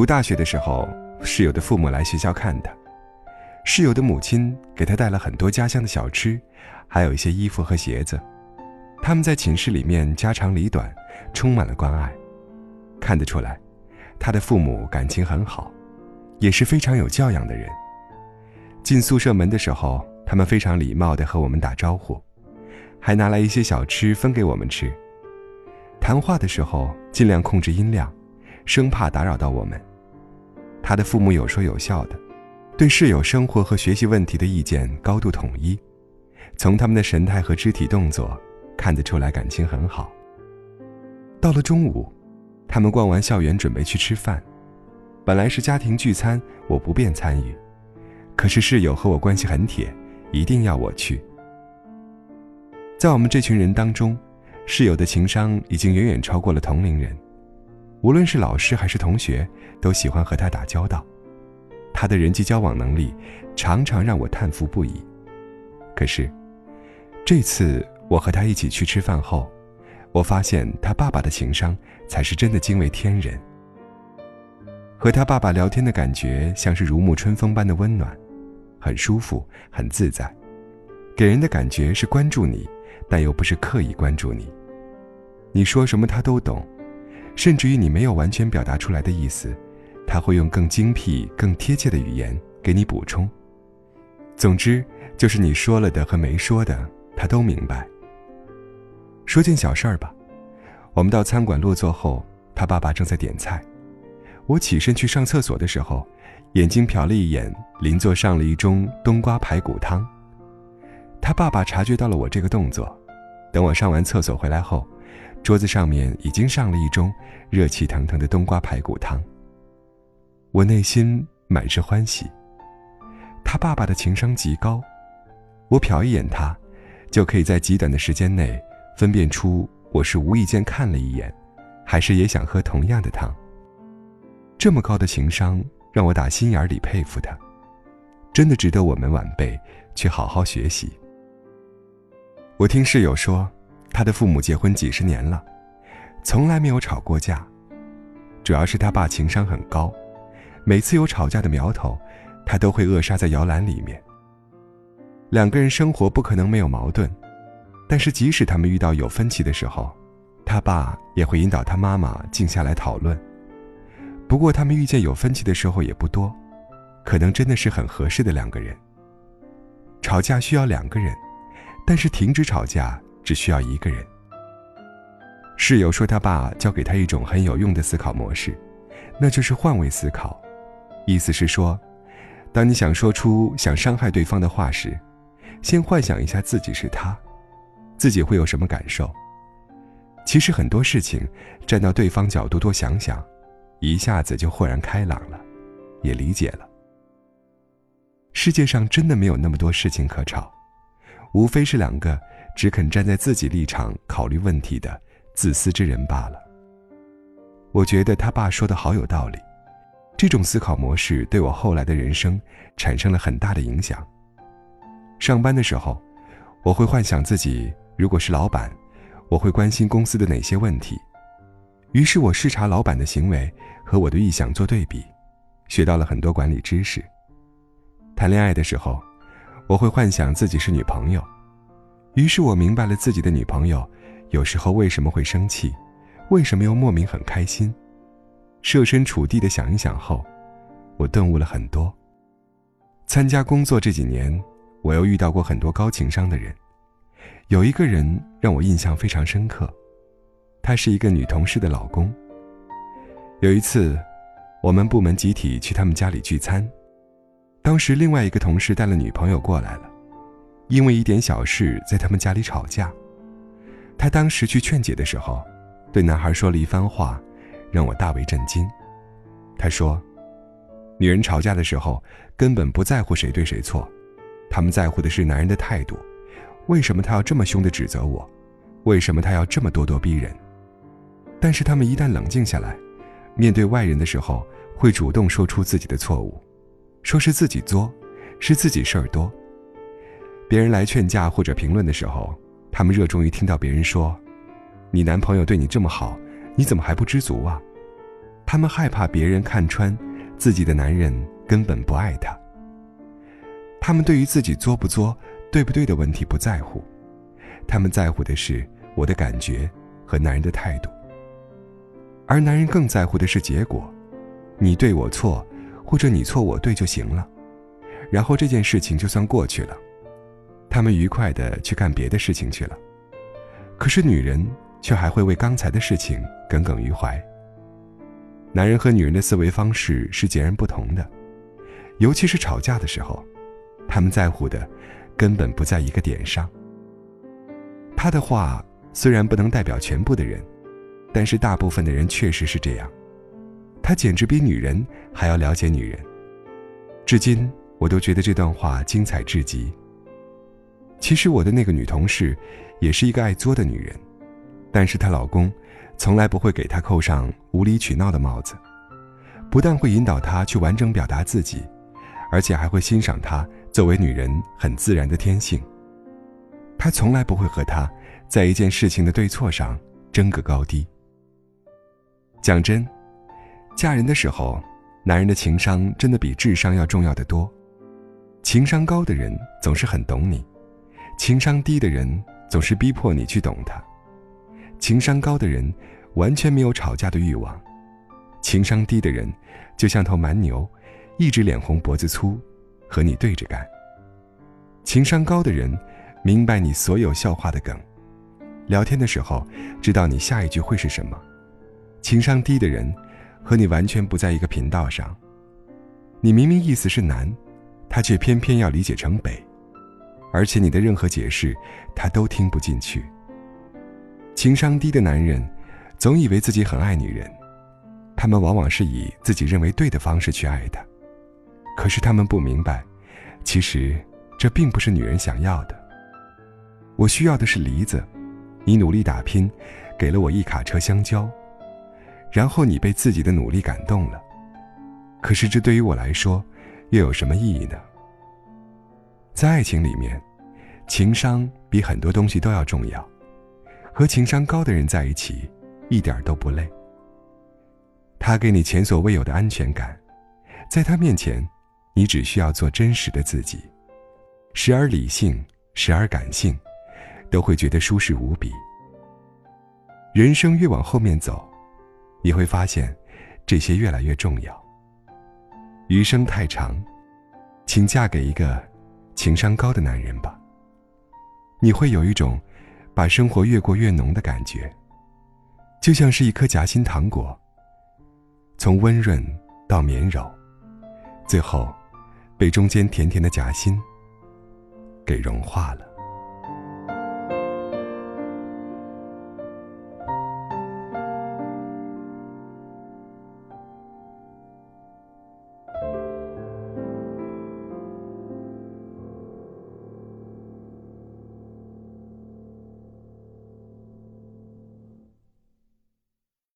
读大学的时候，室友的父母来学校看他，室友的母亲给他带了很多家乡的小吃，还有一些衣服和鞋子。他们在寝室里面家长里短，充满了关爱。看得出来，他的父母感情很好，也是非常有教养的人。进宿舍门的时候，他们非常礼貌地和我们打招呼，还拿来一些小吃分给我们吃。谈话的时候尽量控制音量，生怕打扰到我们。他的父母有说有笑的，对室友生活和学习问题的意见高度统一。从他们的神态和肢体动作。看得出来感情很好。到了中午，他们逛完校园准备去吃饭，本来是家庭聚餐，我不便参与，可是室友和我关系很铁，一定要我去。在我们这群人当中，室友的情商已经远远超过了同龄人，无论是老师还是同学，都喜欢和他打交道。他的人际交往能力常常让我叹服不已。可是，这次。我和他一起去吃饭后，我发现他爸爸的情商才是真的惊为天人。和他爸爸聊天的感觉像是如沐春风般的温暖，很舒服，很自在，给人的感觉是关注你，但又不是刻意关注你。你说什么他都懂，甚至于你没有完全表达出来的意思，他会用更精辟、更贴切的语言给你补充。总之，就是你说了的和没说的，他都明白。说件小事儿吧，我们到餐馆落座后，他爸爸正在点菜。我起身去上厕所的时候，眼睛瞟了一眼邻座上了一盅冬瓜排骨汤。他爸爸察觉到了我这个动作，等我上完厕所回来后，桌子上面已经上了一盅热气腾腾的冬瓜排骨汤。我内心满是欢喜。他爸爸的情商极高，我瞟一眼他，就可以在极短的时间内。分辨出我是无意间看了一眼，还是也想喝同样的汤。这么高的情商，让我打心眼里佩服他，真的值得我们晚辈去好好学习。我听室友说，他的父母结婚几十年了，从来没有吵过架，主要是他爸情商很高，每次有吵架的苗头，他都会扼杀在摇篮里面。两个人生活不可能没有矛盾。但是，即使他们遇到有分歧的时候，他爸也会引导他妈妈静下来讨论。不过，他们遇见有分歧的时候也不多，可能真的是很合适的两个人。吵架需要两个人，但是停止吵架只需要一个人。室友说，他爸教给他一种很有用的思考模式，那就是换位思考。意思是说，当你想说出想伤害对方的话时，先幻想一下自己是他。自己会有什么感受？其实很多事情，站到对方角度多想想，一下子就豁然开朗了，也理解了。世界上真的没有那么多事情可吵，无非是两个只肯站在自己立场考虑问题的自私之人罢了。我觉得他爸说的好有道理，这种思考模式对我后来的人生产生了很大的影响。上班的时候，我会幻想自己。如果是老板，我会关心公司的哪些问题？于是我视察老板的行为和我的预想做对比，学到了很多管理知识。谈恋爱的时候，我会幻想自己是女朋友，于是我明白了自己的女朋友有时候为什么会生气，为什么又莫名很开心。设身处地的想一想后，我顿悟了很多。参加工作这几年，我又遇到过很多高情商的人。有一个人让我印象非常深刻，他是一个女同事的老公。有一次，我们部门集体去他们家里聚餐，当时另外一个同事带了女朋友过来了，因为一点小事在他们家里吵架。他当时去劝解的时候，对男孩说了一番话，让我大为震惊。他说：“女人吵架的时候根本不在乎谁对谁错，他们在乎的是男人的态度。”为什么他要这么凶的指责我？为什么他要这么咄咄逼人？但是他们一旦冷静下来，面对外人的时候，会主动说出自己的错误，说是自己作，是自己事儿多。别人来劝架或者评论的时候，他们热衷于听到别人说：“你男朋友对你这么好，你怎么还不知足啊？”他们害怕别人看穿自己的男人根本不爱她。他们对于自己作不作、对不对的问题不在乎，他们在乎的是我的感觉和男人的态度。而男人更在乎的是结果，你对我错，或者你错我对就行了，然后这件事情就算过去了，他们愉快的去干别的事情去了。可是女人却还会为刚才的事情耿耿于怀。男人和女人的思维方式是截然不同的，尤其是吵架的时候，他们在乎的根本不在一个点上。他的话虽然不能代表全部的人，但是大部分的人确实是这样。他简直比女人还要了解女人。至今我都觉得这段话精彩至极。其实我的那个女同事。也是一个爱作的女人，但是她老公从来不会给她扣上无理取闹的帽子，不但会引导她去完整表达自己，而且还会欣赏她作为女人很自然的天性。他从来不会和她在一件事情的对错上争个高低。讲真，嫁人的时候，男人的情商真的比智商要重要的多。情商高的人总是很懂你，情商低的人。总是逼迫你去懂他。情商高的人完全没有吵架的欲望，情商低的人就像头蛮牛，一直脸红脖子粗，和你对着干。情商高的人明白你所有笑话的梗，聊天的时候知道你下一句会是什么。情商低的人和你完全不在一个频道上，你明明意思是南，他却偏偏要理解成北。而且你的任何解释，他都听不进去。情商低的男人，总以为自己很爱女人，他们往往是以自己认为对的方式去爱她，可是他们不明白，其实这并不是女人想要的。我需要的是梨子，你努力打拼，给了我一卡车香蕉，然后你被自己的努力感动了，可是这对于我来说，又有什么意义呢？在爱情里面，情商比很多东西都要重要。和情商高的人在一起，一点都不累。他给你前所未有的安全感，在他面前，你只需要做真实的自己，时而理性，时而感性，都会觉得舒适无比。人生越往后面走，你会发现，这些越来越重要。余生太长，请嫁给一个。情商高的男人吧，你会有一种把生活越过越浓的感觉，就像是一颗夹心糖果，从温润到绵柔，最后被中间甜甜的夹心给融化了。